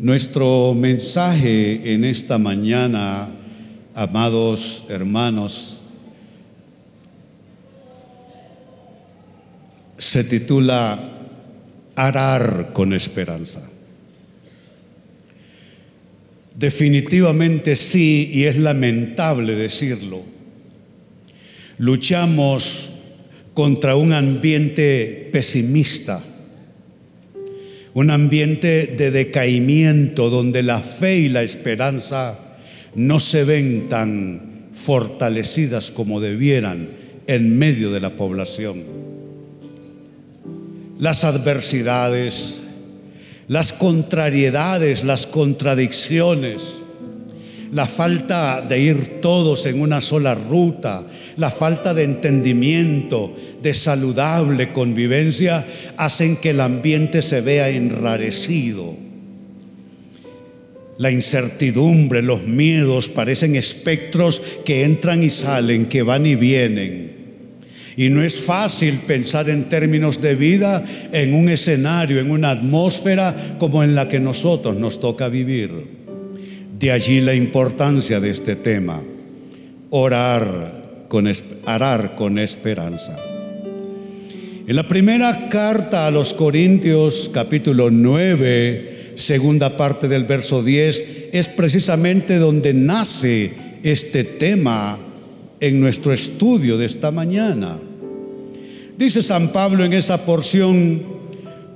Nuestro mensaje en esta mañana, amados hermanos, se titula Arar con esperanza. Definitivamente sí, y es lamentable decirlo. Luchamos contra un ambiente pesimista un ambiente de decaimiento donde la fe y la esperanza no se ven tan fortalecidas como debieran en medio de la población. Las adversidades, las contrariedades, las contradicciones, la falta de ir todos en una sola ruta, la falta de entendimiento, de saludable convivencia, hacen que el ambiente se vea enrarecido. La incertidumbre, los miedos parecen espectros que entran y salen, que van y vienen. Y no es fácil pensar en términos de vida en un escenario, en una atmósfera como en la que nosotros nos toca vivir. De allí la importancia de este tema, orar con, con esperanza. En la primera carta a los Corintios, capítulo 9, segunda parte del verso 10, es precisamente donde nace este tema en nuestro estudio de esta mañana. Dice San Pablo en esa porción,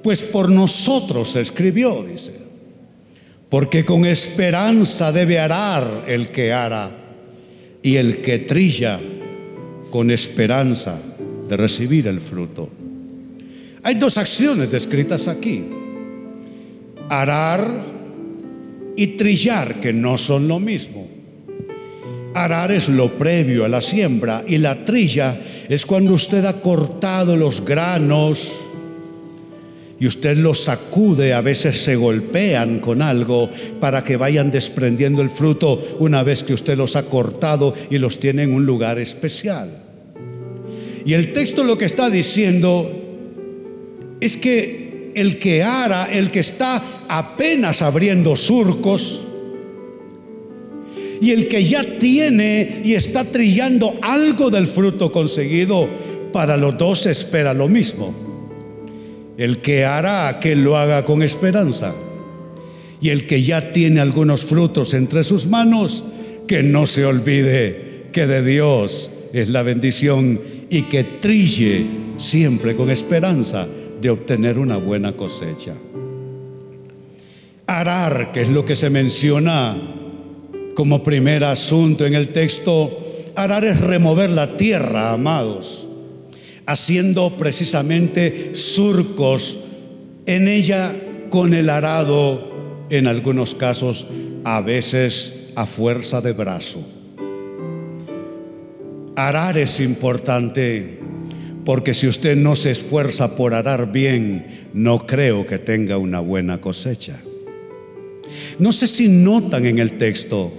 pues por nosotros escribió, dice porque con esperanza debe arar el que ara y el que trilla con esperanza de recibir el fruto. Hay dos acciones descritas aquí. Arar y trillar, que no son lo mismo. Arar es lo previo a la siembra y la trilla es cuando usted ha cortado los granos, y usted los sacude, a veces se golpean con algo para que vayan desprendiendo el fruto una vez que usted los ha cortado y los tiene en un lugar especial. Y el texto lo que está diciendo es que el que ara, el que está apenas abriendo surcos, y el que ya tiene y está trillando algo del fruto conseguido, para los dos espera lo mismo el que hará que lo haga con esperanza. Y el que ya tiene algunos frutos entre sus manos, que no se olvide que de Dios es la bendición y que trille siempre con esperanza de obtener una buena cosecha. Arar, que es lo que se menciona como primer asunto en el texto, arar es remover la tierra, amados haciendo precisamente surcos en ella con el arado, en algunos casos a veces a fuerza de brazo. Arar es importante porque si usted no se esfuerza por arar bien, no creo que tenga una buena cosecha. No sé si notan en el texto,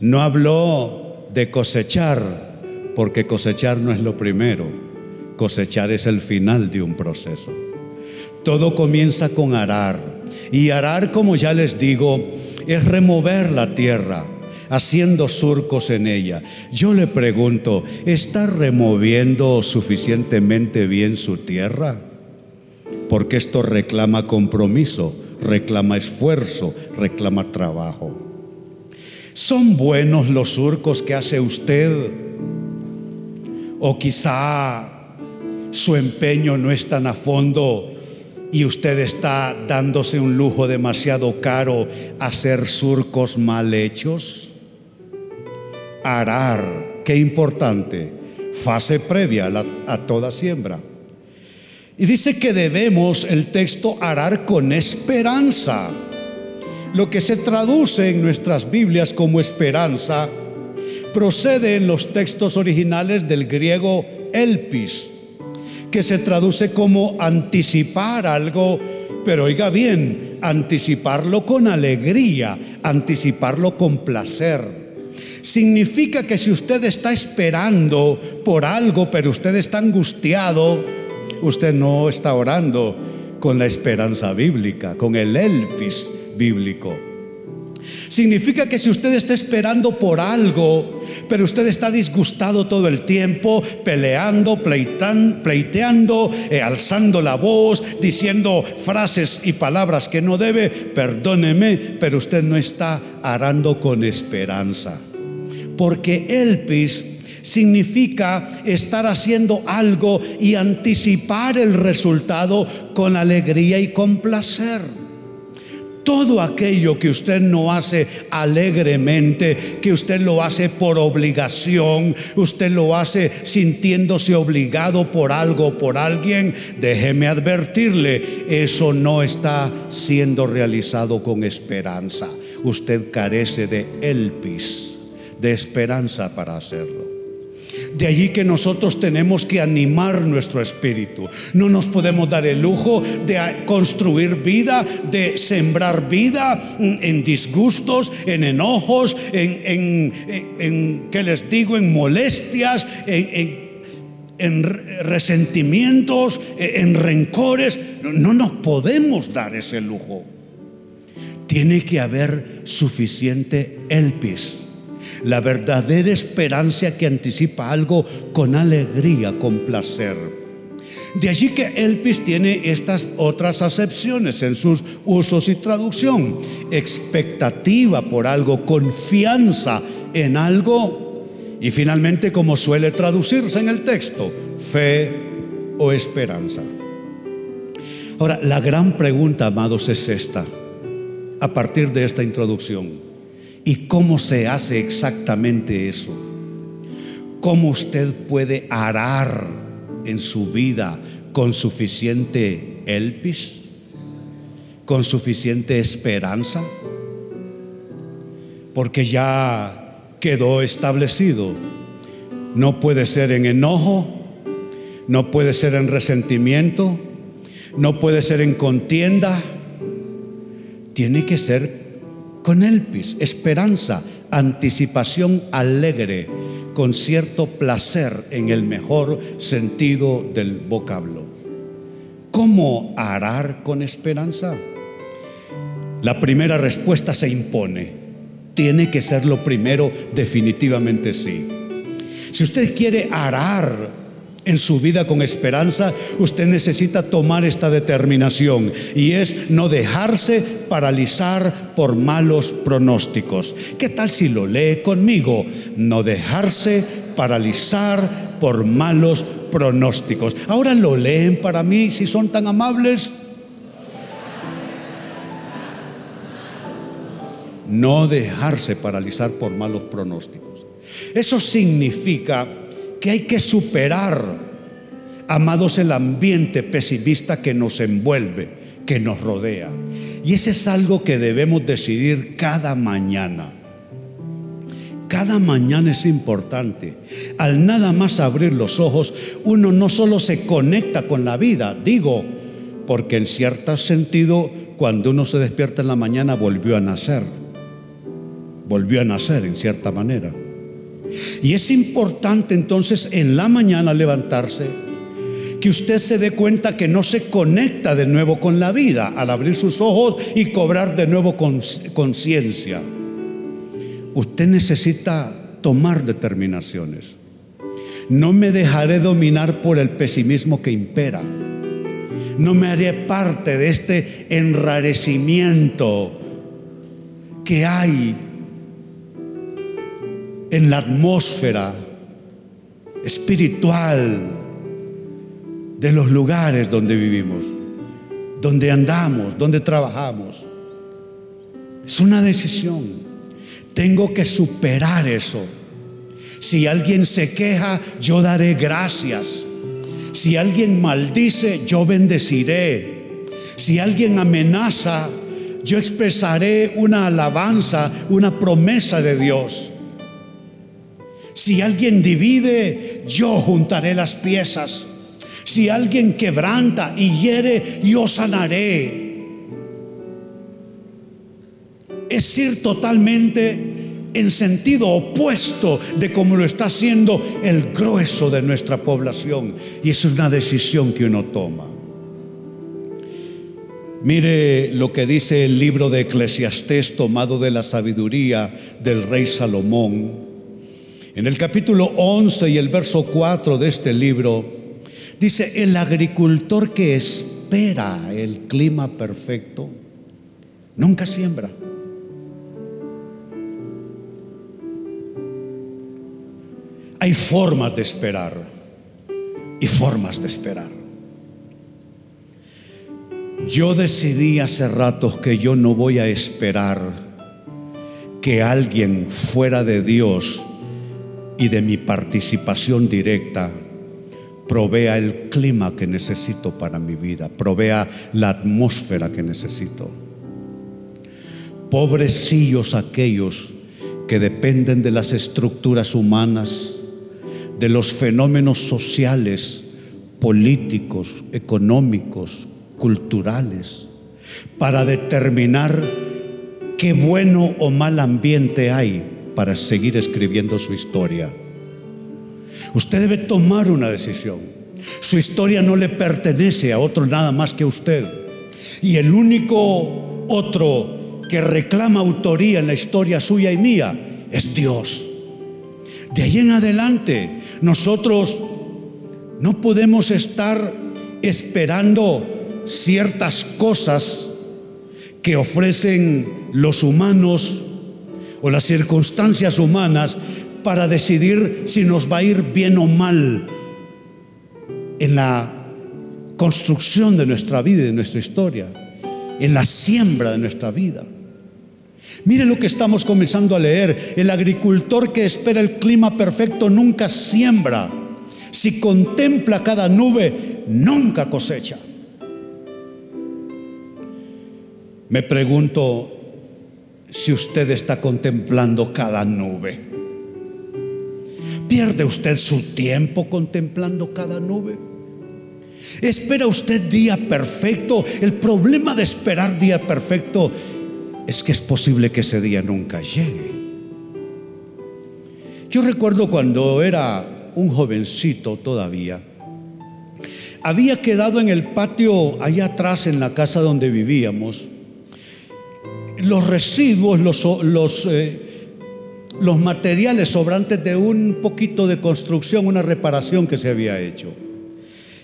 no habló de cosechar, porque cosechar no es lo primero Cosechar es el final de un proceso. Todo comienza con arar. Y arar, como ya les digo, es remover la tierra, haciendo surcos en ella. Yo le pregunto, ¿está removiendo suficientemente bien su tierra? Porque esto reclama compromiso, reclama esfuerzo, reclama trabajo. ¿Son buenos los surcos que hace usted? O quizá su empeño no es tan a fondo y usted está dándose un lujo demasiado caro hacer surcos mal hechos? Arar, qué importante, fase previa a, a toda siembra. Y dice que debemos el texto arar con esperanza. Lo que se traduce en nuestras Biblias como esperanza procede en los textos originales del griego elpis, que se traduce como anticipar algo, pero oiga bien, anticiparlo con alegría, anticiparlo con placer. Significa que si usted está esperando por algo, pero usted está angustiado, usted no está orando con la esperanza bíblica, con el elpis bíblico. Significa que si usted está esperando por algo, pero usted está disgustado todo el tiempo, peleando, pleiteando, eh, alzando la voz, diciendo frases y palabras que no debe, perdóneme, pero usted no está arando con esperanza. Porque elpis significa estar haciendo algo y anticipar el resultado con alegría y con placer. Todo aquello que usted no hace alegremente, que usted lo hace por obligación, usted lo hace sintiéndose obligado por algo, por alguien, déjeme advertirle, eso no está siendo realizado con esperanza. Usted carece de elpis, de esperanza para hacerlo. De allí que nosotros tenemos que animar nuestro espíritu. No nos podemos dar el lujo de construir vida, de sembrar vida en disgustos, en enojos, en, en, ¿qué les digo?, en molestias, en, en resentimientos, en rencores. No nos podemos dar ese lujo. Tiene que haber suficiente elpis la verdadera esperanza que anticipa algo con alegría, con placer. De allí que Elpis tiene estas otras acepciones en sus usos y traducción. Expectativa por algo, confianza en algo y finalmente como suele traducirse en el texto, fe o esperanza. Ahora, la gran pregunta, amados, es esta, a partir de esta introducción. ¿Y cómo se hace exactamente eso? ¿Cómo usted puede arar en su vida con suficiente elpis? ¿Con suficiente esperanza? Porque ya quedó establecido. No puede ser en enojo, no puede ser en resentimiento, no puede ser en contienda. Tiene que ser con elpis, esperanza, anticipación alegre, con cierto placer en el mejor sentido del vocablo. ¿Cómo arar con esperanza? La primera respuesta se impone. Tiene que ser lo primero, definitivamente sí. Si usted quiere arar en su vida con esperanza, usted necesita tomar esta determinación y es no dejarse paralizar por malos pronósticos. ¿Qué tal si lo lee conmigo? No dejarse paralizar por malos pronósticos. Ahora lo leen para mí si son tan amables. No dejarse paralizar por malos pronósticos. Eso significa que hay que superar, amados, el ambiente pesimista que nos envuelve, que nos rodea. Y ese es algo que debemos decidir cada mañana. Cada mañana es importante. Al nada más abrir los ojos, uno no solo se conecta con la vida, digo, porque en cierto sentido, cuando uno se despierta en la mañana, volvió a nacer. Volvió a nacer en cierta manera. Y es importante entonces en la mañana levantarse, que usted se dé cuenta que no se conecta de nuevo con la vida al abrir sus ojos y cobrar de nuevo conciencia. Usted necesita tomar determinaciones. No me dejaré dominar por el pesimismo que impera. No me haré parte de este enrarecimiento que hay en la atmósfera espiritual de los lugares donde vivimos, donde andamos, donde trabajamos. Es una decisión. Tengo que superar eso. Si alguien se queja, yo daré gracias. Si alguien maldice, yo bendeciré. Si alguien amenaza, yo expresaré una alabanza, una promesa de Dios. Si alguien divide, yo juntaré las piezas. Si alguien quebranta y hiere, yo sanaré. Es ir totalmente en sentido opuesto de como lo está haciendo el grueso de nuestra población. Y es una decisión que uno toma. Mire lo que dice el libro de Eclesiastés tomado de la sabiduría del rey Salomón. En el capítulo 11 y el verso 4 de este libro dice, el agricultor que espera el clima perfecto nunca siembra. Hay formas de esperar y formas de esperar. Yo decidí hace rato que yo no voy a esperar que alguien fuera de Dios y de mi participación directa provea el clima que necesito para mi vida, provea la atmósfera que necesito. Pobrecillos aquellos que dependen de las estructuras humanas, de los fenómenos sociales, políticos, económicos, culturales para determinar qué bueno o mal ambiente hay para seguir escribiendo su historia. Usted debe tomar una decisión. Su historia no le pertenece a otro nada más que a usted. Y el único otro que reclama autoría en la historia suya y mía es Dios. De ahí en adelante, nosotros no podemos estar esperando ciertas cosas que ofrecen los humanos o las circunstancias humanas para decidir si nos va a ir bien o mal en la construcción de nuestra vida y de nuestra historia, en la siembra de nuestra vida. Mire lo que estamos comenzando a leer. El agricultor que espera el clima perfecto nunca siembra. Si contempla cada nube, nunca cosecha. Me pregunto si usted está contemplando cada nube. ¿Pierde usted su tiempo contemplando cada nube? ¿Espera usted día perfecto? El problema de esperar día perfecto es que es posible que ese día nunca llegue. Yo recuerdo cuando era un jovencito todavía, había quedado en el patio allá atrás en la casa donde vivíamos los residuos, los, eh, los materiales sobrantes de un poquito de construcción, una reparación que se había hecho.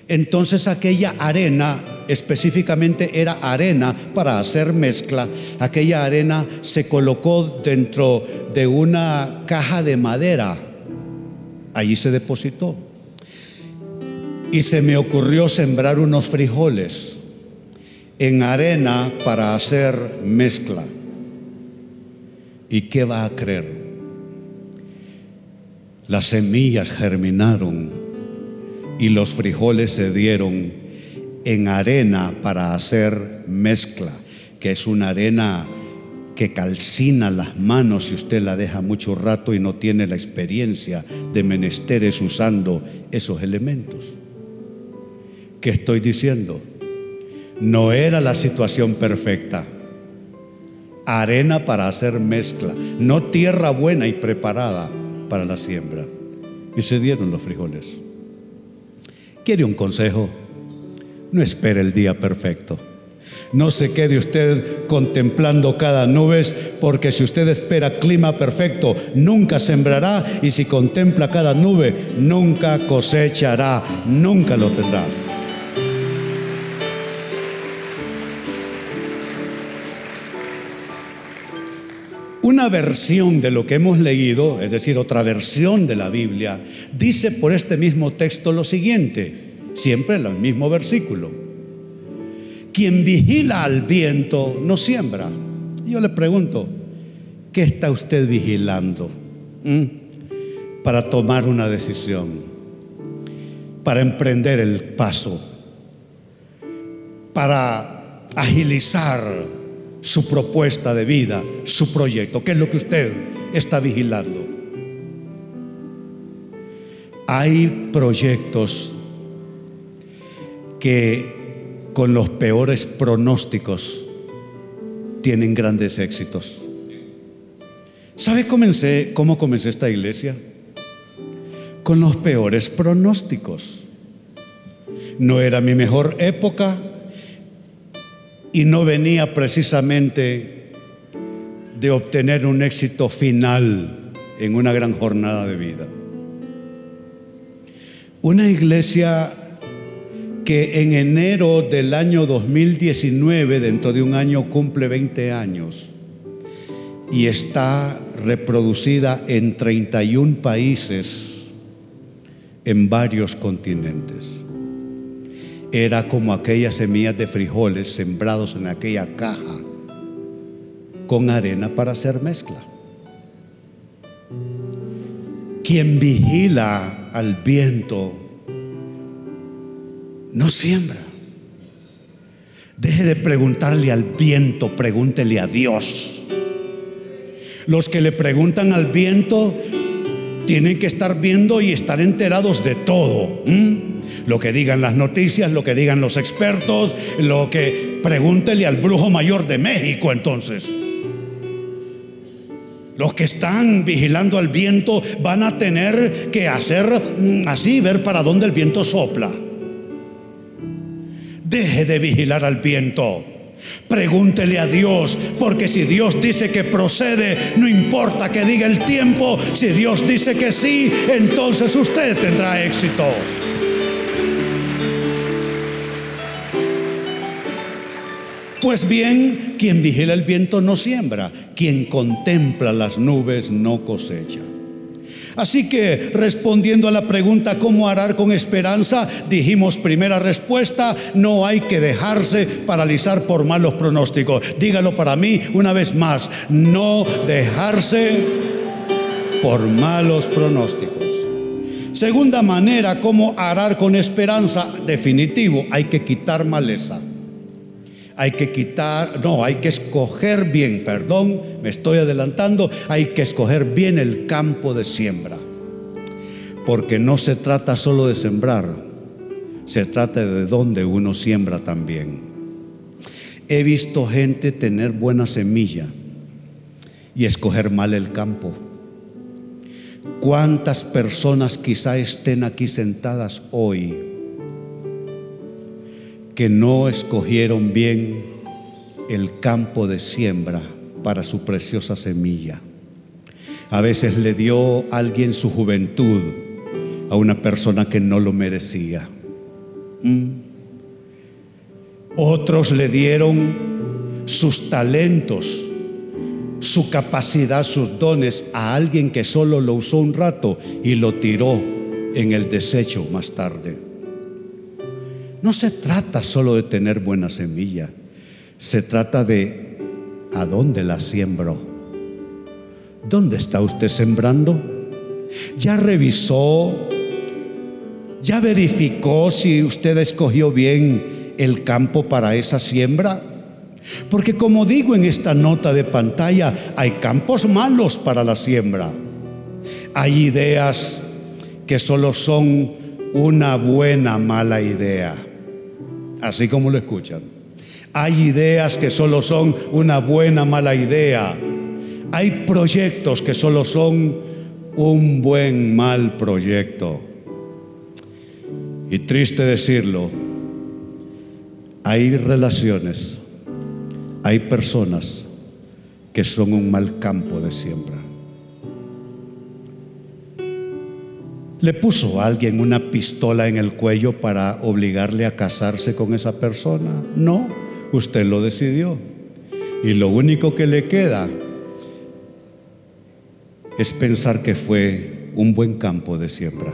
Entonces aquella arena, específicamente era arena para hacer mezcla, aquella arena se colocó dentro de una caja de madera. Allí se depositó. Y se me ocurrió sembrar unos frijoles en arena para hacer mezcla. ¿Y qué va a creer? Las semillas germinaron y los frijoles se dieron en arena para hacer mezcla, que es una arena que calcina las manos si usted la deja mucho rato y no tiene la experiencia de menesteres usando esos elementos. ¿Qué estoy diciendo? No era la situación perfecta. Arena para hacer mezcla, no tierra buena y preparada para la siembra. Y se dieron los frijoles. ¿Quiere un consejo? No espere el día perfecto. No se quede usted contemplando cada nube, porque si usted espera clima perfecto, nunca sembrará, y si contempla cada nube, nunca cosechará, nunca lo tendrá. Una versión de lo que hemos leído, es decir, otra versión de la Biblia, dice por este mismo texto lo siguiente, siempre en el mismo versículo. Quien vigila al viento no siembra. Yo le pregunto, ¿qué está usted vigilando ¿Mm? para tomar una decisión? Para emprender el paso, para agilizar su propuesta de vida, su proyecto. ¿Qué es lo que usted está vigilando? Hay proyectos que con los peores pronósticos tienen grandes éxitos. ¿Sabe comencé, cómo comencé esta iglesia? Con los peores pronósticos. No era mi mejor época, y no venía precisamente de obtener un éxito final en una gran jornada de vida. Una iglesia que en enero del año 2019, dentro de un año, cumple 20 años y está reproducida en 31 países en varios continentes. Era como aquellas semillas de frijoles sembrados en aquella caja con arena para hacer mezcla. Quien vigila al viento no siembra. Deje de preguntarle al viento, pregúntele a Dios. Los que le preguntan al viento tienen que estar viendo y estar enterados de todo. Lo que digan las noticias, lo que digan los expertos, lo que pregúntele al brujo mayor de México entonces. Los que están vigilando al viento van a tener que hacer mm, así, ver para dónde el viento sopla. Deje de vigilar al viento. Pregúntele a Dios, porque si Dios dice que procede, no importa que diga el tiempo, si Dios dice que sí, entonces usted tendrá éxito. Pues bien, quien vigila el viento no siembra, quien contempla las nubes no cosecha. Así que respondiendo a la pregunta cómo arar con esperanza, dijimos primera respuesta, no hay que dejarse paralizar por malos pronósticos. Dígalo para mí una vez más, no dejarse por malos pronósticos. Segunda manera, cómo arar con esperanza, definitivo, hay que quitar maleza hay que quitar, no, hay que escoger bien, perdón, me estoy adelantando, hay que escoger bien el campo de siembra. Porque no se trata solo de sembrar, se trata de dónde uno siembra también. He visto gente tener buena semilla y escoger mal el campo. ¿Cuántas personas quizá estén aquí sentadas hoy? Que no escogieron bien el campo de siembra para su preciosa semilla. A veces le dio alguien su juventud a una persona que no lo merecía. ¿Mm? Otros le dieron sus talentos, su capacidad, sus dones a alguien que solo lo usó un rato y lo tiró en el desecho más tarde. No se trata solo de tener buena semilla, se trata de a dónde la siembro. ¿Dónde está usted sembrando? ¿Ya revisó? ¿Ya verificó si usted escogió bien el campo para esa siembra? Porque como digo en esta nota de pantalla, hay campos malos para la siembra. Hay ideas que solo son una buena mala idea así como lo escuchan. Hay ideas que solo son una buena, mala idea. Hay proyectos que solo son un buen, mal proyecto. Y triste decirlo, hay relaciones, hay personas que son un mal campo de siembra. ¿Le puso alguien una pistola en el cuello para obligarle a casarse con esa persona? No, usted lo decidió. Y lo único que le queda es pensar que fue un buen campo de siembra.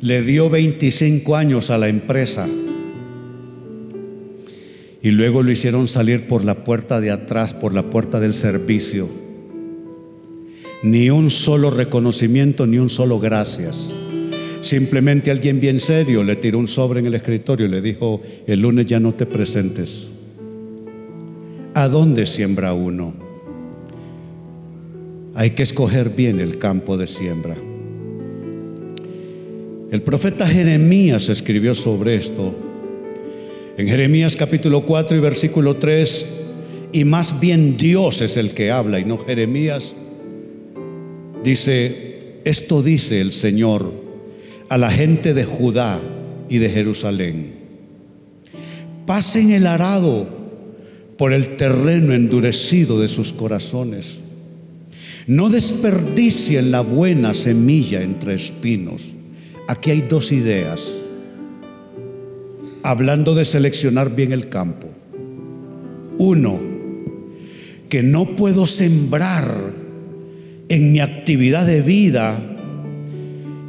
Le dio 25 años a la empresa y luego lo hicieron salir por la puerta de atrás, por la puerta del servicio ni un solo reconocimiento, ni un solo gracias. Simplemente alguien bien serio le tiró un sobre en el escritorio y le dijo, el lunes ya no te presentes. ¿A dónde siembra uno? Hay que escoger bien el campo de siembra. El profeta Jeremías escribió sobre esto. En Jeremías capítulo 4 y versículo 3, y más bien Dios es el que habla y no Jeremías Dice, esto dice el Señor a la gente de Judá y de Jerusalén. pasen el arado por el terreno endurecido de sus corazones. No desperdicien la buena semilla entre espinos. Aquí hay dos ideas. Hablando de seleccionar bien el campo. Uno, que no puedo sembrar en mi actividad de vida,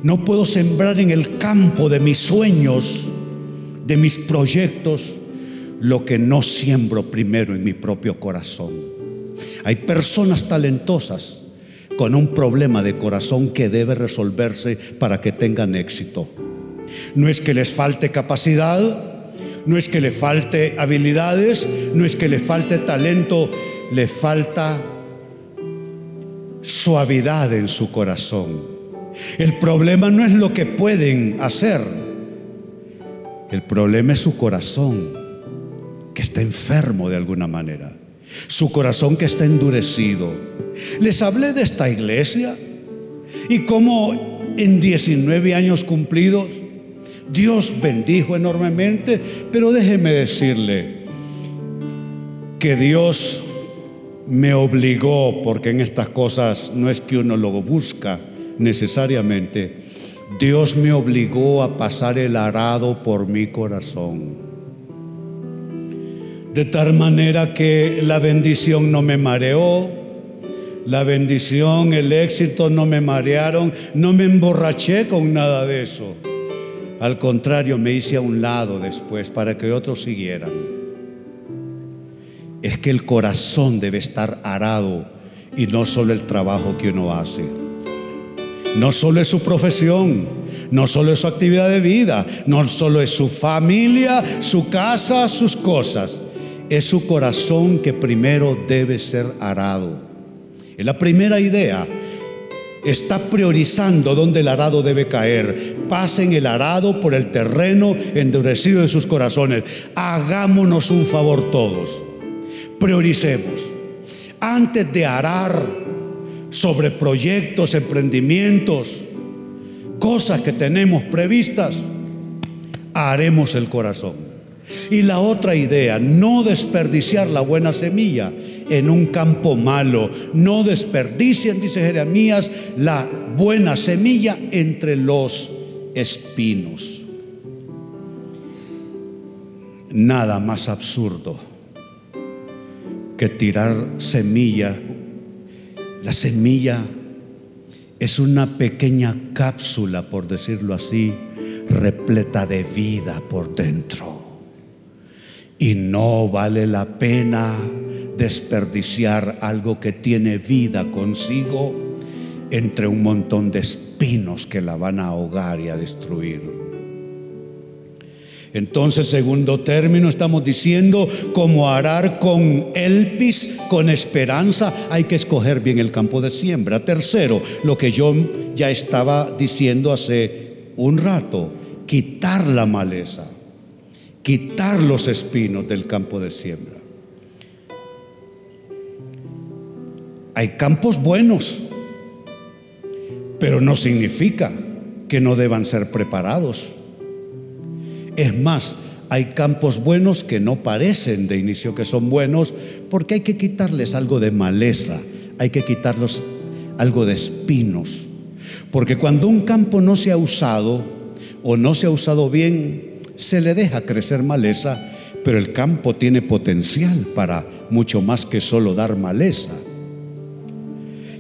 no puedo sembrar en el campo de mis sueños, de mis proyectos, lo que no siembro primero en mi propio corazón. Hay personas talentosas con un problema de corazón que debe resolverse para que tengan éxito. No es que les falte capacidad, no es que le falte habilidades, no es que le falte talento, le falta suavidad en su corazón. El problema no es lo que pueden hacer, el problema es su corazón, que está enfermo de alguna manera, su corazón que está endurecido. Les hablé de esta iglesia y cómo en 19 años cumplidos Dios bendijo enormemente, pero déjeme decirle que Dios me obligó, porque en estas cosas no es que uno lo busca necesariamente, Dios me obligó a pasar el arado por mi corazón. De tal manera que la bendición no me mareó, la bendición, el éxito no me marearon, no me emborraché con nada de eso. Al contrario, me hice a un lado después para que otros siguieran es que el corazón debe estar arado y no solo el trabajo que uno hace. No solo es su profesión, no solo es su actividad de vida, no solo es su familia, su casa, sus cosas. Es su corazón que primero debe ser arado. Es la primera idea. Está priorizando dónde el arado debe caer. Pasen el arado por el terreno endurecido de sus corazones. Hagámonos un favor todos prioricemos. Antes de arar sobre proyectos, emprendimientos, cosas que tenemos previstas, haremos el corazón. Y la otra idea, no desperdiciar la buena semilla en un campo malo. No desperdicien, dice Jeremías, la buena semilla entre los espinos. Nada más absurdo que tirar semilla. La semilla es una pequeña cápsula, por decirlo así, repleta de vida por dentro. Y no vale la pena desperdiciar algo que tiene vida consigo entre un montón de espinos que la van a ahogar y a destruir. Entonces, segundo término, estamos diciendo como arar con elpis, con esperanza, hay que escoger bien el campo de siembra. Tercero, lo que yo ya estaba diciendo hace un rato, quitar la maleza, quitar los espinos del campo de siembra. Hay campos buenos, pero no significa que no deban ser preparados. Es más, hay campos buenos que no parecen de inicio que son buenos porque hay que quitarles algo de maleza, hay que quitarlos algo de espinos. Porque cuando un campo no se ha usado o no se ha usado bien, se le deja crecer maleza, pero el campo tiene potencial para mucho más que solo dar maleza.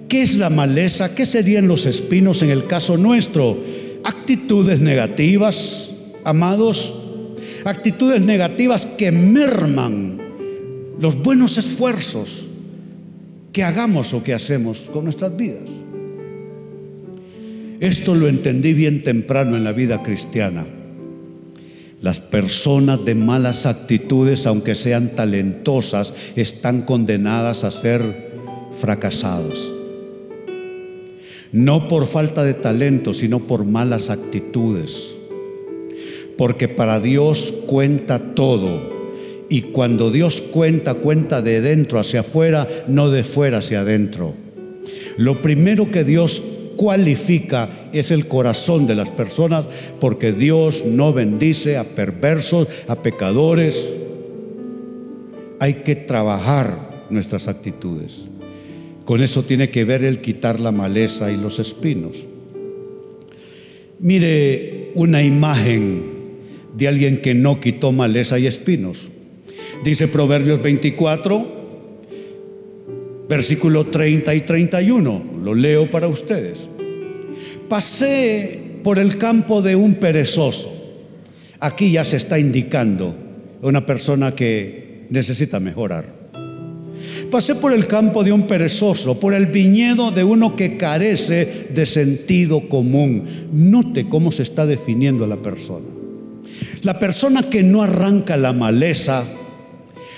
¿Qué es la maleza? ¿Qué serían los espinos en el caso nuestro? Actitudes negativas, amados, actitudes negativas que merman los buenos esfuerzos que hagamos o que hacemos con nuestras vidas. Esto lo entendí bien temprano en la vida cristiana. Las personas de malas actitudes, aunque sean talentosas, están condenadas a ser fracasados. No por falta de talento, sino por malas actitudes porque para Dios cuenta todo. Y cuando Dios cuenta, cuenta de dentro hacia afuera, no de fuera hacia adentro. Lo primero que Dios cualifica es el corazón de las personas, porque Dios no bendice a perversos, a pecadores, hay que trabajar nuestras actitudes. Con eso tiene que ver el quitar la maleza y los espinos. Mire una imagen de alguien que no quitó maleza y espinos. Dice Proverbios 24, versículo 30 y 31. Lo leo para ustedes. Pasé por el campo de un perezoso. Aquí ya se está indicando una persona que necesita mejorar. Pasé por el campo de un perezoso, por el viñedo de uno que carece de sentido común. Note cómo se está definiendo la persona. La persona que no arranca la maleza,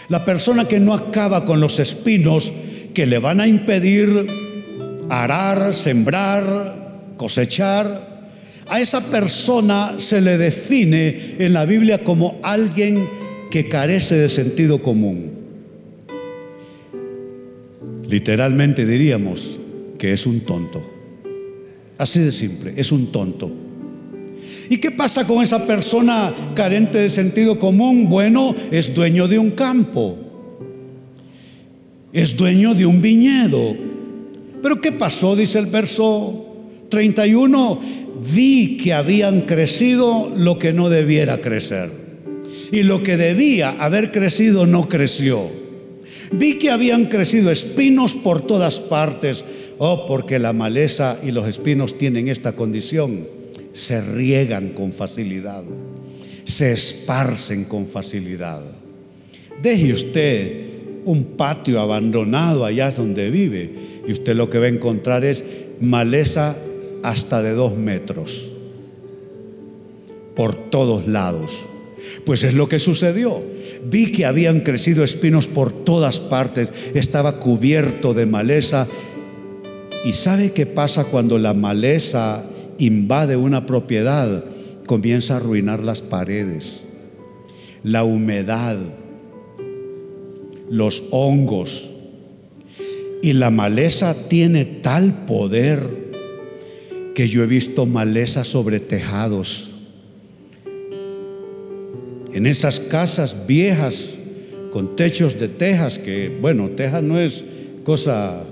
la persona que no acaba con los espinos que le van a impedir arar, sembrar, cosechar, a esa persona se le define en la Biblia como alguien que carece de sentido común. Literalmente diríamos que es un tonto. Así de simple, es un tonto. ¿Y qué pasa con esa persona carente de sentido común? Bueno, es dueño de un campo, es dueño de un viñedo. Pero ¿qué pasó? Dice el verso 31, vi que habían crecido lo que no debiera crecer. Y lo que debía haber crecido no creció. Vi que habían crecido espinos por todas partes. Oh, porque la maleza y los espinos tienen esta condición. Se riegan con facilidad. Se esparcen con facilidad. Deje usted un patio abandonado allá donde vive y usted lo que va a encontrar es maleza hasta de dos metros por todos lados. Pues es lo que sucedió. Vi que habían crecido espinos por todas partes, estaba cubierto de maleza. ¿Y sabe qué pasa cuando la maleza invade una propiedad? Comienza a arruinar las paredes, la humedad, los hongos. Y la maleza tiene tal poder que yo he visto maleza sobre tejados en esas casas viejas con techos de tejas, que bueno, teja no es cosa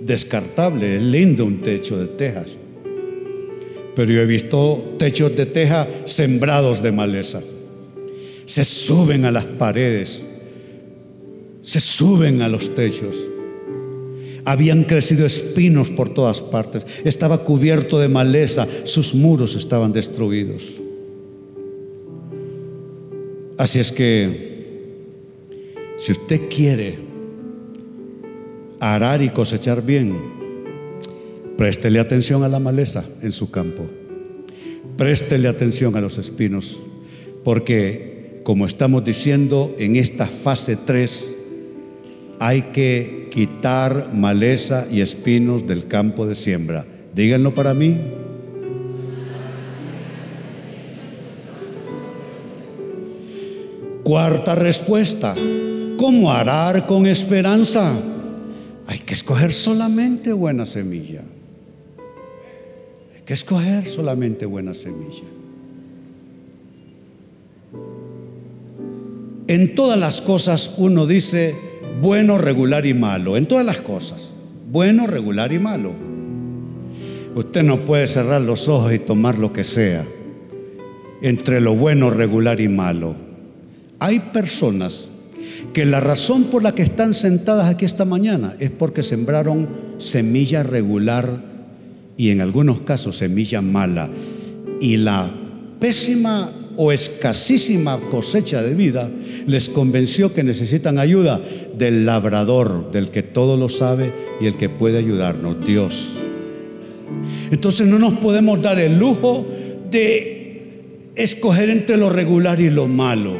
descartable, es lindo un techo de tejas. Pero yo he visto techos de teja sembrados de maleza. Se suben a las paredes, se suben a los techos. Habían crecido espinos por todas partes, estaba cubierto de maleza, sus muros estaban destruidos. Así es que, si usted quiere arar y cosechar bien, préstele atención a la maleza en su campo. Préstele atención a los espinos, porque como estamos diciendo en esta fase 3, hay que quitar maleza y espinos del campo de siembra. Díganlo para mí. Cuarta respuesta, ¿cómo arar con esperanza? Hay que escoger solamente buena semilla. Escoger solamente buena semilla. En todas las cosas uno dice bueno, regular y malo. En todas las cosas. Bueno, regular y malo. Usted no puede cerrar los ojos y tomar lo que sea entre lo bueno, regular y malo. Hay personas que la razón por la que están sentadas aquí esta mañana es porque sembraron semilla regular y en algunos casos semilla mala. Y la pésima o escasísima cosecha de vida les convenció que necesitan ayuda del labrador, del que todo lo sabe y el que puede ayudarnos, Dios. Entonces no nos podemos dar el lujo de escoger entre lo regular y lo malo.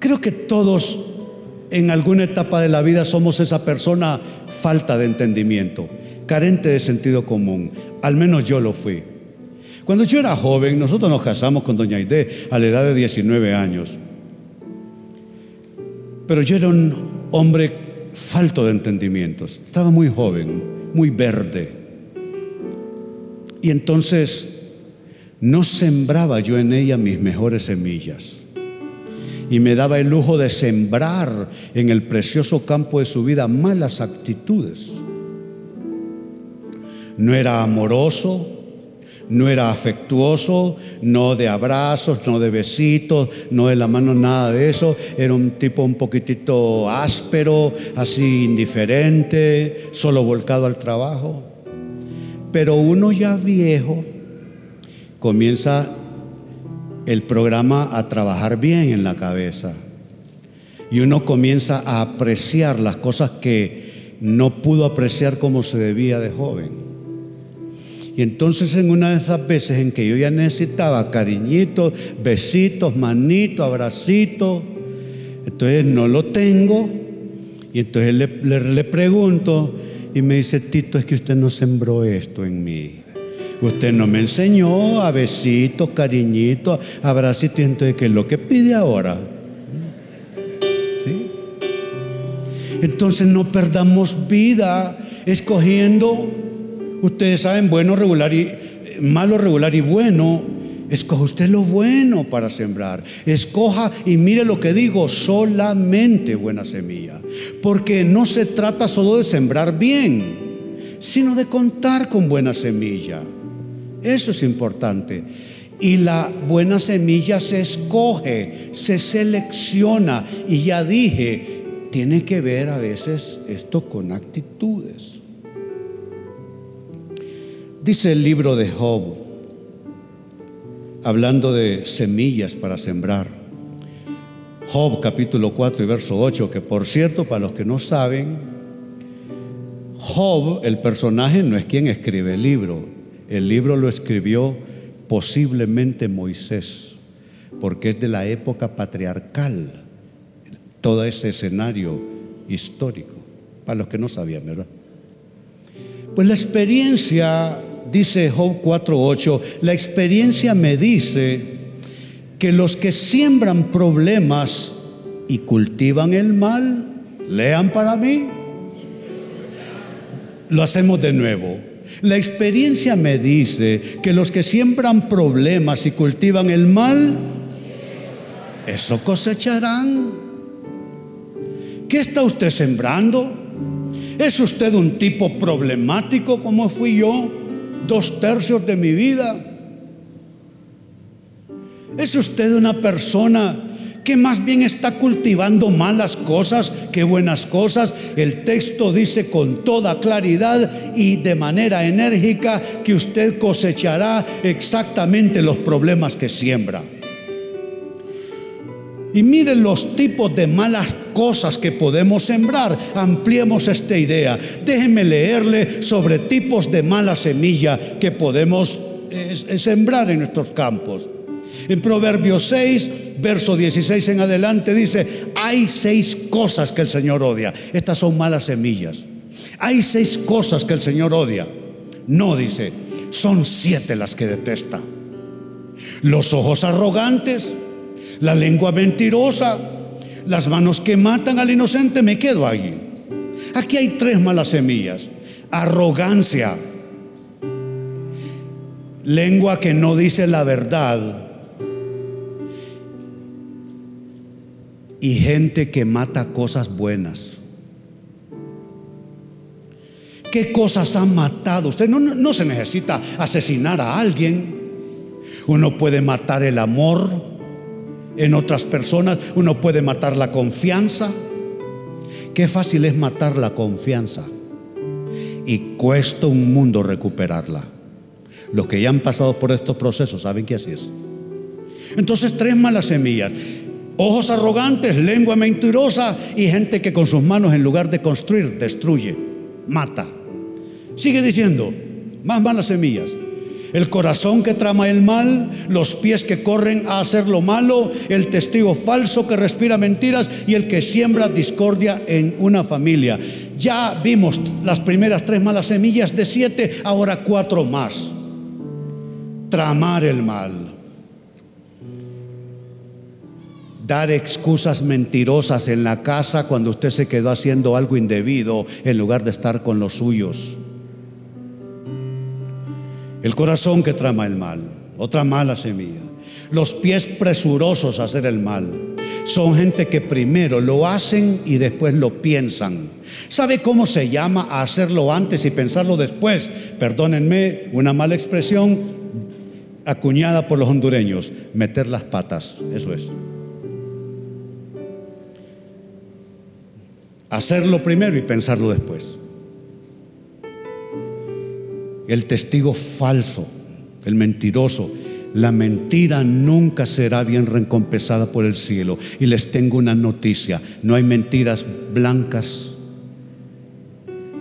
Creo que todos en alguna etapa de la vida somos esa persona falta de entendimiento, carente de sentido común. Al menos yo lo fui. Cuando yo era joven, nosotros nos casamos con doña Aide a la edad de 19 años. Pero yo era un hombre falto de entendimientos. Estaba muy joven, muy verde. Y entonces no sembraba yo en ella mis mejores semillas. Y me daba el lujo de sembrar en el precioso campo de su vida malas actitudes. No era amoroso, no era afectuoso, no de abrazos, no de besitos, no de la mano, nada de eso. Era un tipo un poquitito áspero, así indiferente, solo volcado al trabajo. Pero uno ya viejo comienza el programa a trabajar bien en la cabeza. Y uno comienza a apreciar las cosas que no pudo apreciar como se debía de joven. Y entonces en una de esas veces en que yo ya necesitaba cariñitos, besitos, manitos, abracitos, entonces no lo tengo. Y entonces le, le pregunto y me dice, Tito, es que usted no sembró esto en mí. Usted no me enseñó a besitos, cariñitos, abracitos. Entonces, ¿qué es lo que pide ahora? ¿Sí? Entonces no perdamos vida escogiendo, ustedes saben, bueno, regular y malo, regular y bueno. Escoja usted lo bueno para sembrar. Escoja y mire lo que digo, solamente buena semilla. Porque no se trata solo de sembrar bien, sino de contar con buena semilla. Eso es importante. Y la buena semilla se escoge, se selecciona. Y ya dije, tiene que ver a veces esto con actitudes. Dice el libro de Job, hablando de semillas para sembrar. Job capítulo 4 y verso 8, que por cierto, para los que no saben, Job, el personaje, no es quien escribe el libro, el libro lo escribió posiblemente Moisés, porque es de la época patriarcal, todo ese escenario histórico, para los que no sabían, ¿verdad? Pues la experiencia, dice Job 4.8, la experiencia me dice que los que siembran problemas y cultivan el mal, lean para mí, lo hacemos de nuevo. La experiencia me dice que los que siembran problemas y cultivan el mal, eso cosecharán. ¿Qué está usted sembrando? ¿Es usted un tipo problemático como fui yo dos tercios de mi vida? ¿Es usted una persona que más bien está cultivando malas cosas que buenas cosas. El texto dice con toda claridad y de manera enérgica que usted cosechará exactamente los problemas que siembra. Y miren los tipos de malas cosas que podemos sembrar. Ampliemos esta idea. Déjenme leerle sobre tipos de mala semilla que podemos eh, sembrar en nuestros campos. En Proverbios 6, verso 16 en adelante dice, hay seis cosas que el Señor odia. Estas son malas semillas. Hay seis cosas que el Señor odia. No dice, son siete las que detesta. Los ojos arrogantes, la lengua mentirosa, las manos que matan al inocente, me quedo allí. Aquí hay tres malas semillas. Arrogancia, lengua que no dice la verdad y gente que mata cosas buenas. ¿Qué cosas han matado? Usted no, no, se necesita asesinar a alguien. Uno puede matar el amor en otras personas. Uno puede matar la confianza. Qué fácil es matar la confianza. Y cuesta un mundo recuperarla. Los que ya han pasado por estos procesos saben que así es. Entonces, tres malas semillas ojos arrogantes, lengua mentirosa y gente que con sus manos en lugar de construir, destruye, mata. Sigue diciendo, más malas semillas. El corazón que trama el mal, los pies que corren a hacer lo malo, el testigo falso que respira mentiras y el que siembra discordia en una familia. Ya vimos las primeras tres malas semillas de siete, ahora cuatro más. Tramar el mal dar excusas mentirosas en la casa cuando usted se quedó haciendo algo indebido en lugar de estar con los suyos. El corazón que trama el mal. otra mala semilla. Los pies presurosos a hacer el mal. Son gente que primero lo hacen y después lo piensan. ¿Sabe cómo se llama a hacerlo antes y pensarlo después? Perdónenme, una mala expresión acuñada por los hondureños. Meter las patas, eso es. Hacerlo primero y pensarlo después. El testigo falso, el mentiroso, la mentira nunca será bien recompensada por el cielo. Y les tengo una noticia, no hay mentiras blancas,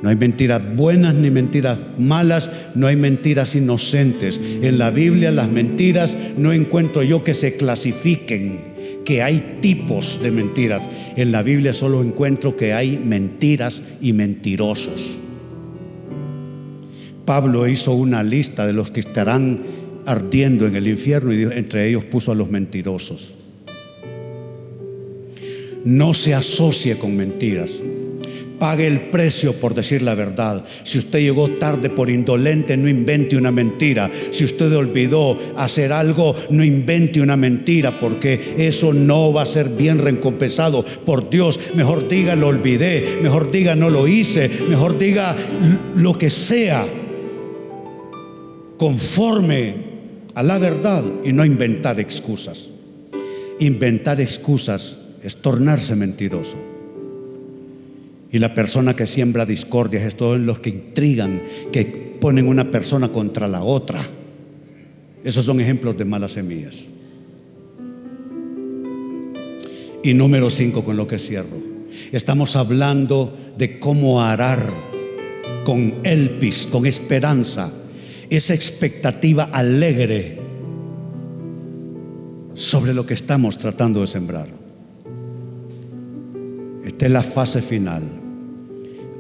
no hay mentiras buenas ni mentiras malas, no hay mentiras inocentes. En la Biblia las mentiras no encuentro yo que se clasifiquen que hay tipos de mentiras. En la Biblia solo encuentro que hay mentiras y mentirosos. Pablo hizo una lista de los que estarán ardiendo en el infierno y entre ellos puso a los mentirosos. No se asocie con mentiras. Pague el precio por decir la verdad. Si usted llegó tarde por indolente, no invente una mentira. Si usted olvidó hacer algo, no invente una mentira, porque eso no va a ser bien recompensado por Dios. Mejor diga lo olvidé, mejor diga no lo hice, mejor diga lo que sea conforme a la verdad y no inventar excusas. Inventar excusas es tornarse mentiroso. Y la persona que siembra discordia es todos los que intrigan, que ponen una persona contra la otra. Esos son ejemplos de malas semillas. Y número cinco, con lo que cierro. Estamos hablando de cómo arar con elpis, con esperanza, esa expectativa alegre sobre lo que estamos tratando de sembrar. Es la fase final.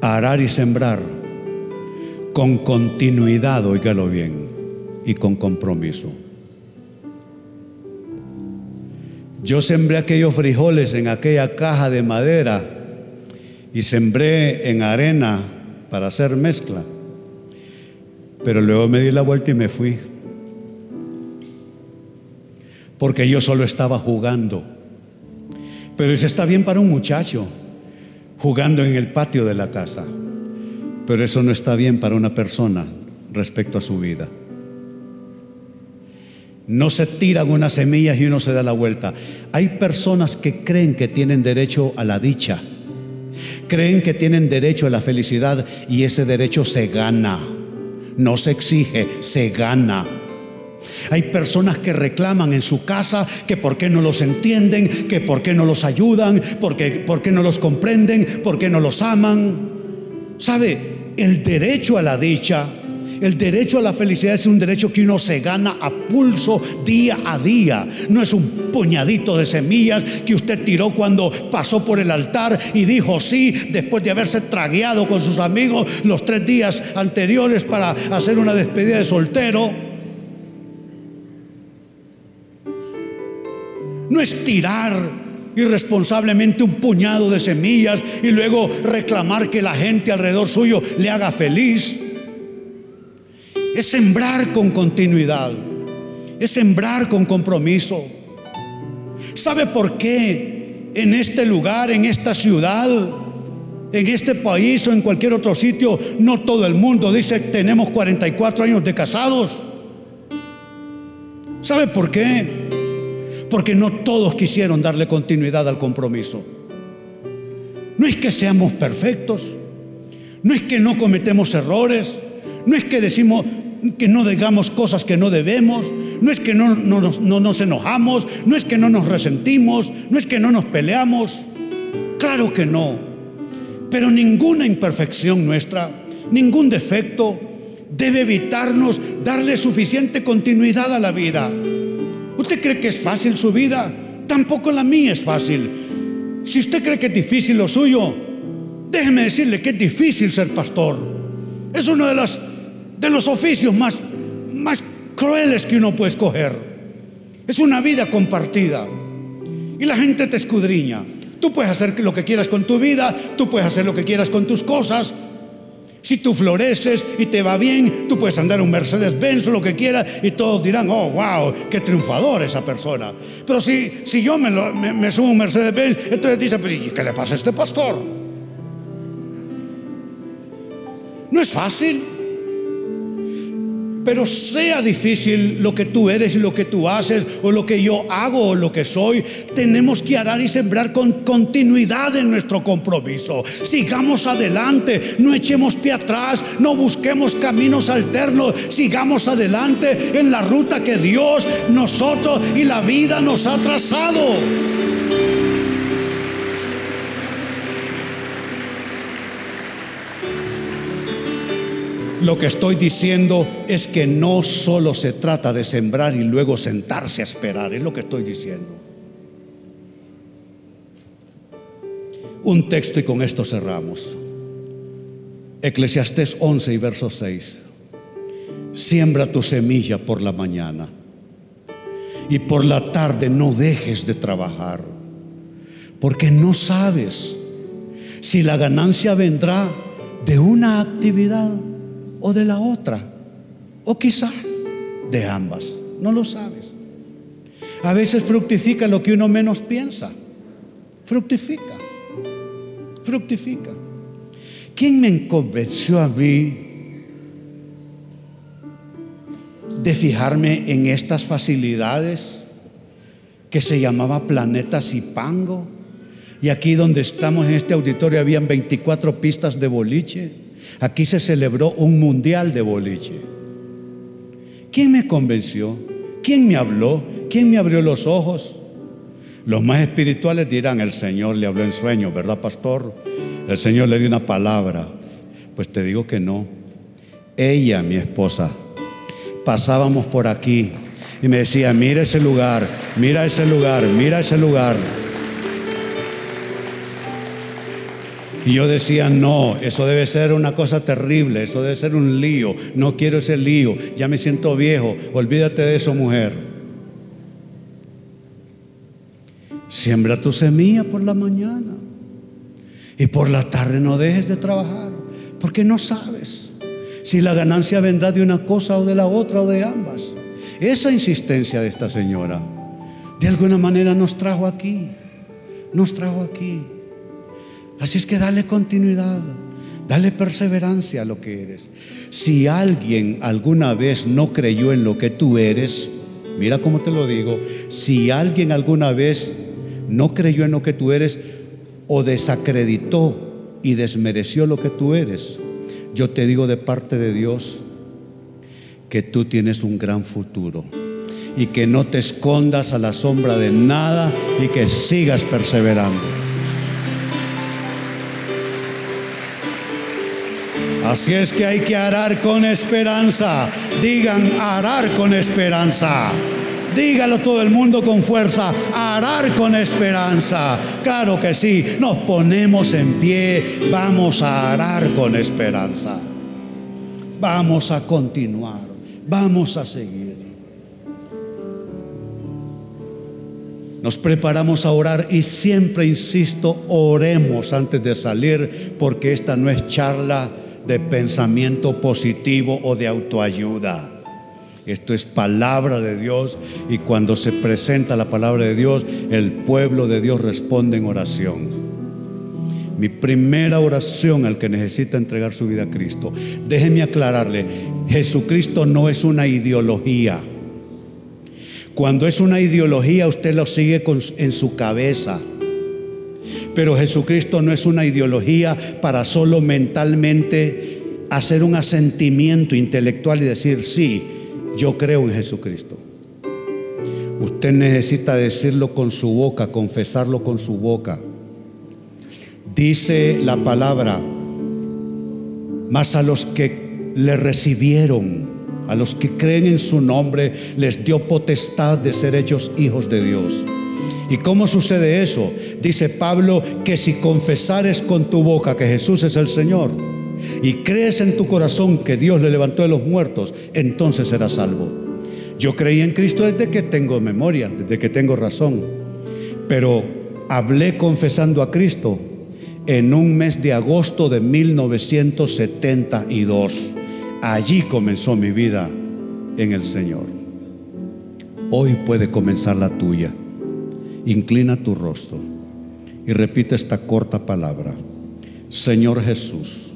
Arar y sembrar con continuidad, oígalo bien, y con compromiso. Yo sembré aquellos frijoles en aquella caja de madera y sembré en arena para hacer mezcla. Pero luego me di la vuelta y me fui. Porque yo solo estaba jugando. Pero eso está bien para un muchacho, jugando en el patio de la casa. Pero eso no está bien para una persona respecto a su vida. No se tiran unas semillas y uno se da la vuelta. Hay personas que creen que tienen derecho a la dicha, creen que tienen derecho a la felicidad y ese derecho se gana, no se exige, se gana. Hay personas que reclaman en su casa que por qué no los entienden, que por qué no los ayudan, porque, por qué no los comprenden, por qué no los aman. ¿Sabe? El derecho a la dicha el derecho a la felicidad es un derecho que uno se gana a pulso día a día. No es un puñadito de semillas que usted tiró cuando pasó por el altar y dijo sí después de haberse tragueado con sus amigos los tres días anteriores para hacer una despedida de soltero. No es tirar irresponsablemente un puñado de semillas y luego reclamar que la gente alrededor suyo le haga feliz. Es sembrar con continuidad, es sembrar con compromiso. ¿Sabe por qué en este lugar, en esta ciudad, en este país o en cualquier otro sitio, no todo el mundo dice tenemos 44 años de casados? ¿Sabe por qué? Porque no todos quisieron darle continuidad al compromiso. No es que seamos perfectos, no es que no cometemos errores, no es que decimos que no digamos cosas que no debemos, no es que no, no nos enojamos, no es que no nos resentimos, no es que no nos peleamos. Claro que no. Pero ninguna imperfección nuestra, ningún defecto debe evitarnos darle suficiente continuidad a la vida. ¿Usted cree que es fácil su vida? Tampoco la mía es fácil. Si usted cree que es difícil lo suyo, déjeme decirle que es difícil ser pastor. Es uno de los, de los oficios más, más crueles que uno puede escoger. Es una vida compartida. Y la gente te escudriña. Tú puedes hacer lo que quieras con tu vida, tú puedes hacer lo que quieras con tus cosas. Si tú floreces y te va bien, tú puedes andar un Mercedes Benz o lo que quieras y todos dirán, oh, wow, qué triunfador esa persona. Pero si, si yo me, me, subo un Mercedes Benz, entonces dice, pero ¿y qué le pasa a este pastor? No es fácil. Pero sea difícil lo que tú eres y lo que tú haces, o lo que yo hago o lo que soy, tenemos que arar y sembrar con continuidad en nuestro compromiso. Sigamos adelante, no echemos pie atrás, no busquemos caminos alternos, sigamos adelante en la ruta que Dios, nosotros y la vida nos ha trazado. Lo que estoy diciendo es que no solo se trata de sembrar y luego sentarse a esperar, es lo que estoy diciendo. Un texto y con esto cerramos. Eclesiastés 11 y verso 6. Siembra tu semilla por la mañana y por la tarde no dejes de trabajar, porque no sabes si la ganancia vendrá de una actividad o de la otra, o quizá de ambas, no lo sabes. A veces fructifica lo que uno menos piensa, fructifica, fructifica. ¿Quién me convenció a mí de fijarme en estas facilidades que se llamaba Planeta Zipango? Y aquí donde estamos en este auditorio habían 24 pistas de boliche. Aquí se celebró un mundial de boliche. ¿Quién me convenció? ¿Quién me habló? ¿Quién me abrió los ojos? Los más espirituales dirán, el Señor le habló en sueño, ¿verdad, pastor? El Señor le dio una palabra. Pues te digo que no. Ella, mi esposa, pasábamos por aquí y me decía, mira ese lugar, mira ese lugar, mira ese lugar. Y yo decía, no, eso debe ser una cosa terrible, eso debe ser un lío, no quiero ese lío, ya me siento viejo, olvídate de eso mujer. Siembra tu semilla por la mañana y por la tarde no dejes de trabajar, porque no sabes si la ganancia vendrá de una cosa o de la otra o de ambas. Esa insistencia de esta señora, de alguna manera nos trajo aquí, nos trajo aquí. Así es que dale continuidad, dale perseverancia a lo que eres. Si alguien alguna vez no creyó en lo que tú eres, mira cómo te lo digo, si alguien alguna vez no creyó en lo que tú eres o desacreditó y desmereció lo que tú eres, yo te digo de parte de Dios que tú tienes un gran futuro y que no te escondas a la sombra de nada y que sigas perseverando. Así es que hay que arar con esperanza. Digan, arar con esperanza. Dígalo todo el mundo con fuerza, arar con esperanza. Claro que sí, nos ponemos en pie, vamos a arar con esperanza. Vamos a continuar, vamos a seguir. Nos preparamos a orar y siempre insisto, oremos antes de salir porque esta no es charla de pensamiento positivo o de autoayuda. Esto es palabra de Dios y cuando se presenta la palabra de Dios, el pueblo de Dios responde en oración. Mi primera oración al que necesita entregar su vida a Cristo. Déjeme aclararle, Jesucristo no es una ideología. Cuando es una ideología, usted lo sigue en su cabeza. Pero Jesucristo no es una ideología para solo mentalmente hacer un asentimiento intelectual y decir, sí, yo creo en Jesucristo. Usted necesita decirlo con su boca, confesarlo con su boca. Dice la palabra, más a los que le recibieron, a los que creen en su nombre, les dio potestad de ser hechos hijos de Dios. ¿Y cómo sucede eso? Dice Pablo que si confesares con tu boca que Jesús es el Señor y crees en tu corazón que Dios le levantó de los muertos, entonces serás salvo. Yo creí en Cristo desde que tengo memoria, desde que tengo razón, pero hablé confesando a Cristo en un mes de agosto de 1972. Allí comenzó mi vida en el Señor. Hoy puede comenzar la tuya. Inclina tu rostro y repite esta corta palabra. Señor Jesús,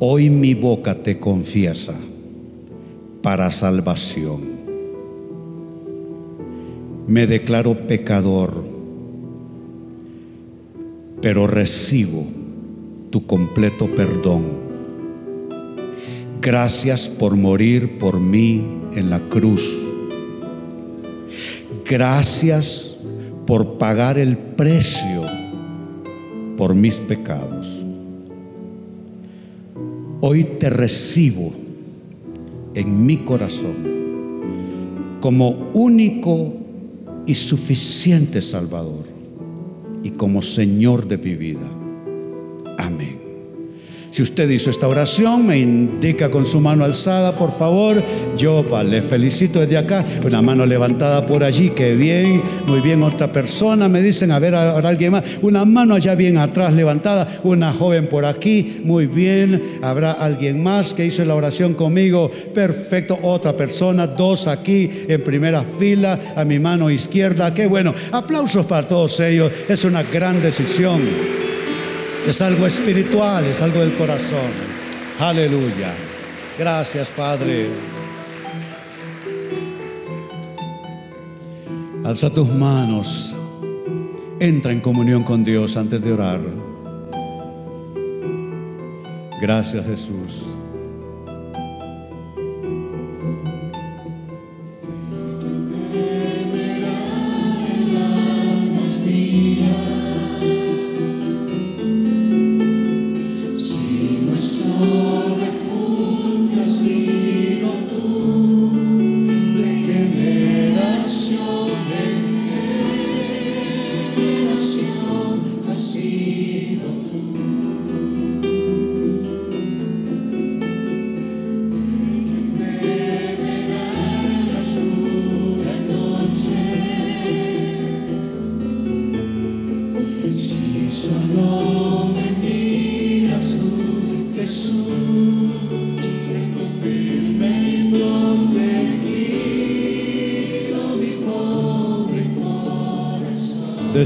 hoy mi boca te confiesa para salvación. Me declaro pecador, pero recibo tu completo perdón. Gracias por morir por mí en la cruz. Gracias por pagar el precio por mis pecados. Hoy te recibo en mi corazón como único y suficiente Salvador y como Señor de mi vida. Amén. Si usted hizo esta oración, me indica con su mano alzada, por favor. Yo le felicito desde acá. Una mano levantada por allí, que bien, muy bien. Otra persona, me dicen, a ver, ahora alguien más. Una mano allá bien atrás levantada. Una joven por aquí, muy bien. Habrá alguien más que hizo la oración conmigo. Perfecto. Otra persona, dos aquí en primera fila, a mi mano izquierda. Qué bueno. Aplausos para todos ellos. Es una gran decisión. Es algo espiritual, es algo del corazón. Aleluya. Gracias, Padre. Alza tus manos. Entra en comunión con Dios antes de orar. Gracias, Jesús.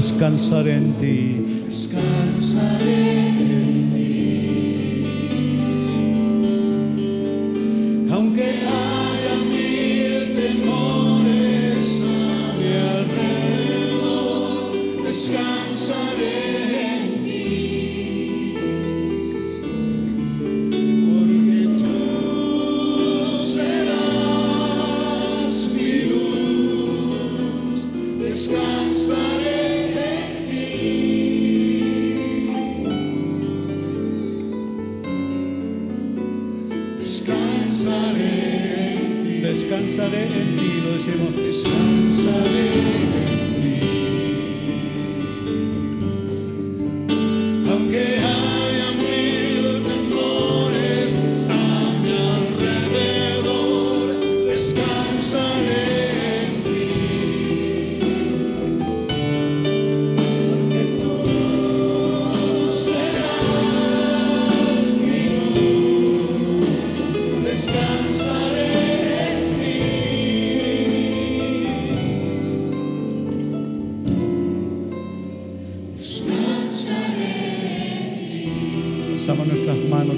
Descansaré en ti.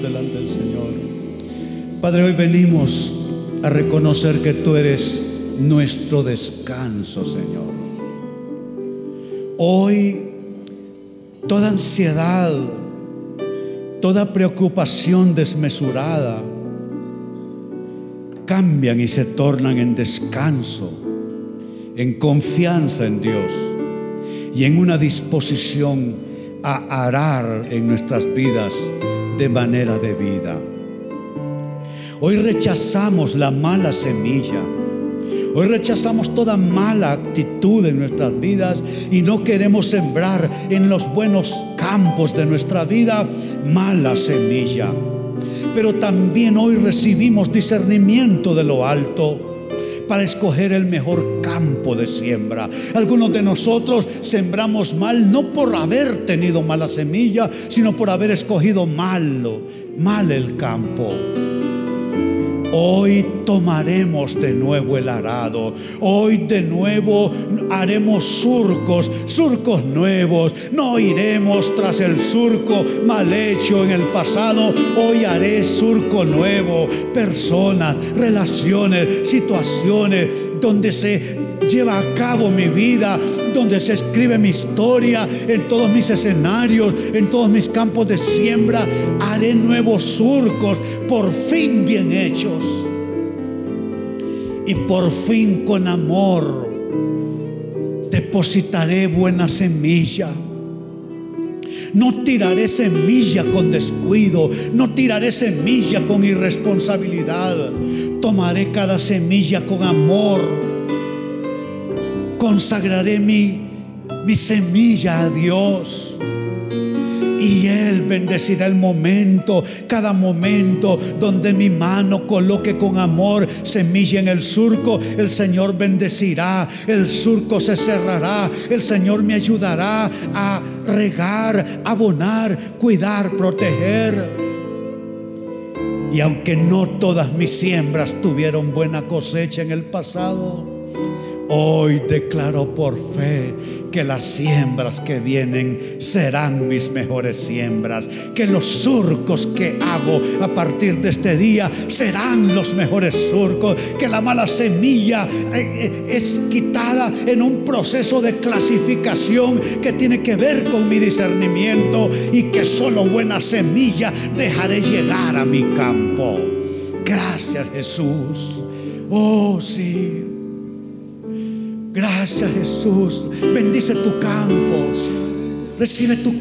Delante del Señor. Padre, hoy venimos a reconocer que tú eres nuestro descanso, Señor. Hoy toda ansiedad, toda preocupación desmesurada cambian y se tornan en descanso, en confianza en Dios y en una disposición a arar en nuestras vidas de manera debida. Hoy rechazamos la mala semilla. Hoy rechazamos toda mala actitud en nuestras vidas y no queremos sembrar en los buenos campos de nuestra vida mala semilla. Pero también hoy recibimos discernimiento de lo alto para escoger el mejor campo de siembra. Algunos de nosotros sembramos mal no por haber tenido mala semilla, sino por haber escogido malo, mal el campo. Hoy tomaremos de nuevo el arado. Hoy de nuevo haremos surcos, surcos nuevos. No iremos tras el surco mal hecho en el pasado. Hoy haré surco nuevo. Personas, relaciones, situaciones donde se lleva a cabo mi vida, donde se escribe mi historia, en todos mis escenarios, en todos mis campos de siembra, haré nuevos surcos, por fin bien hechos. Y por fin con amor depositaré buena semilla. No tiraré semilla con descuido, no tiraré semilla con irresponsabilidad. Tomaré cada semilla con amor consagraré mi, mi semilla a Dios. Y Él bendecirá el momento, cada momento donde mi mano coloque con amor semilla en el surco. El Señor bendecirá, el surco se cerrará. El Señor me ayudará a regar, abonar, cuidar, proteger. Y aunque no todas mis siembras tuvieron buena cosecha en el pasado, Hoy declaro por fe que las siembras que vienen serán mis mejores siembras, que los surcos que hago a partir de este día serán los mejores surcos, que la mala semilla eh, eh, es quitada en un proceso de clasificación que tiene que ver con mi discernimiento y que solo buena semilla dejaré llegar a mi campo. Gracias Jesús. Oh sí. Gracias Jesús. Bendice tu campo. Recibe tu,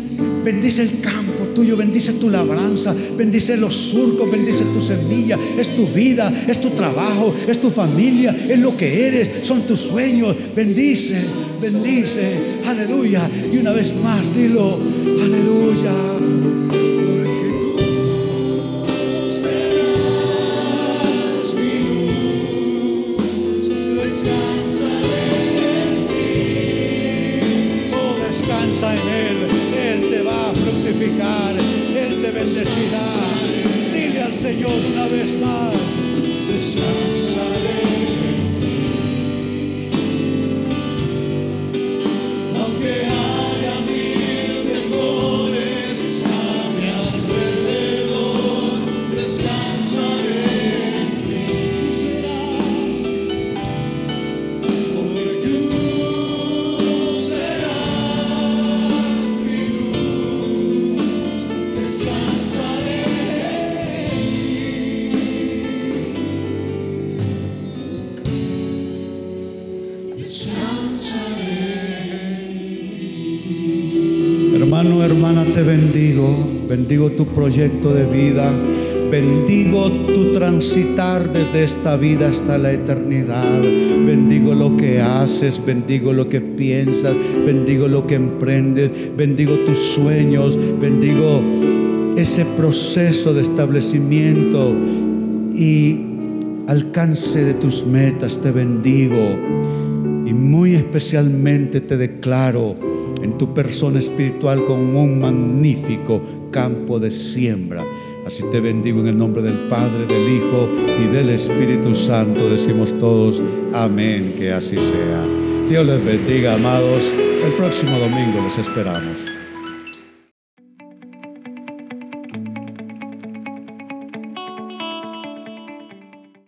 bendice el campo tuyo, bendice tu labranza, bendice los surcos, bendice tu semilla. Es tu vida, es tu trabajo, es tu familia, es lo que eres, son tus sueños. Bendice, bendice, aleluya. Y una vez más, dilo, aleluya. Descansa en Él. Él te va a fructificar. Él te bendecirá. Dile al Señor una vez más. Descansaré en Tu proyecto de vida. Bendigo tu transitar desde esta vida hasta la eternidad. Bendigo lo que haces, bendigo lo que piensas, bendigo lo que emprendes, bendigo tus sueños, bendigo ese proceso de establecimiento y alcance de tus metas. Te bendigo y muy especialmente te declaro en tu persona espiritual como un magnífico campo de siembra. Así te bendigo en el nombre del Padre, del Hijo y del Espíritu Santo. Decimos todos, amén, que así sea. Dios les bendiga, amados. El próximo domingo les esperamos.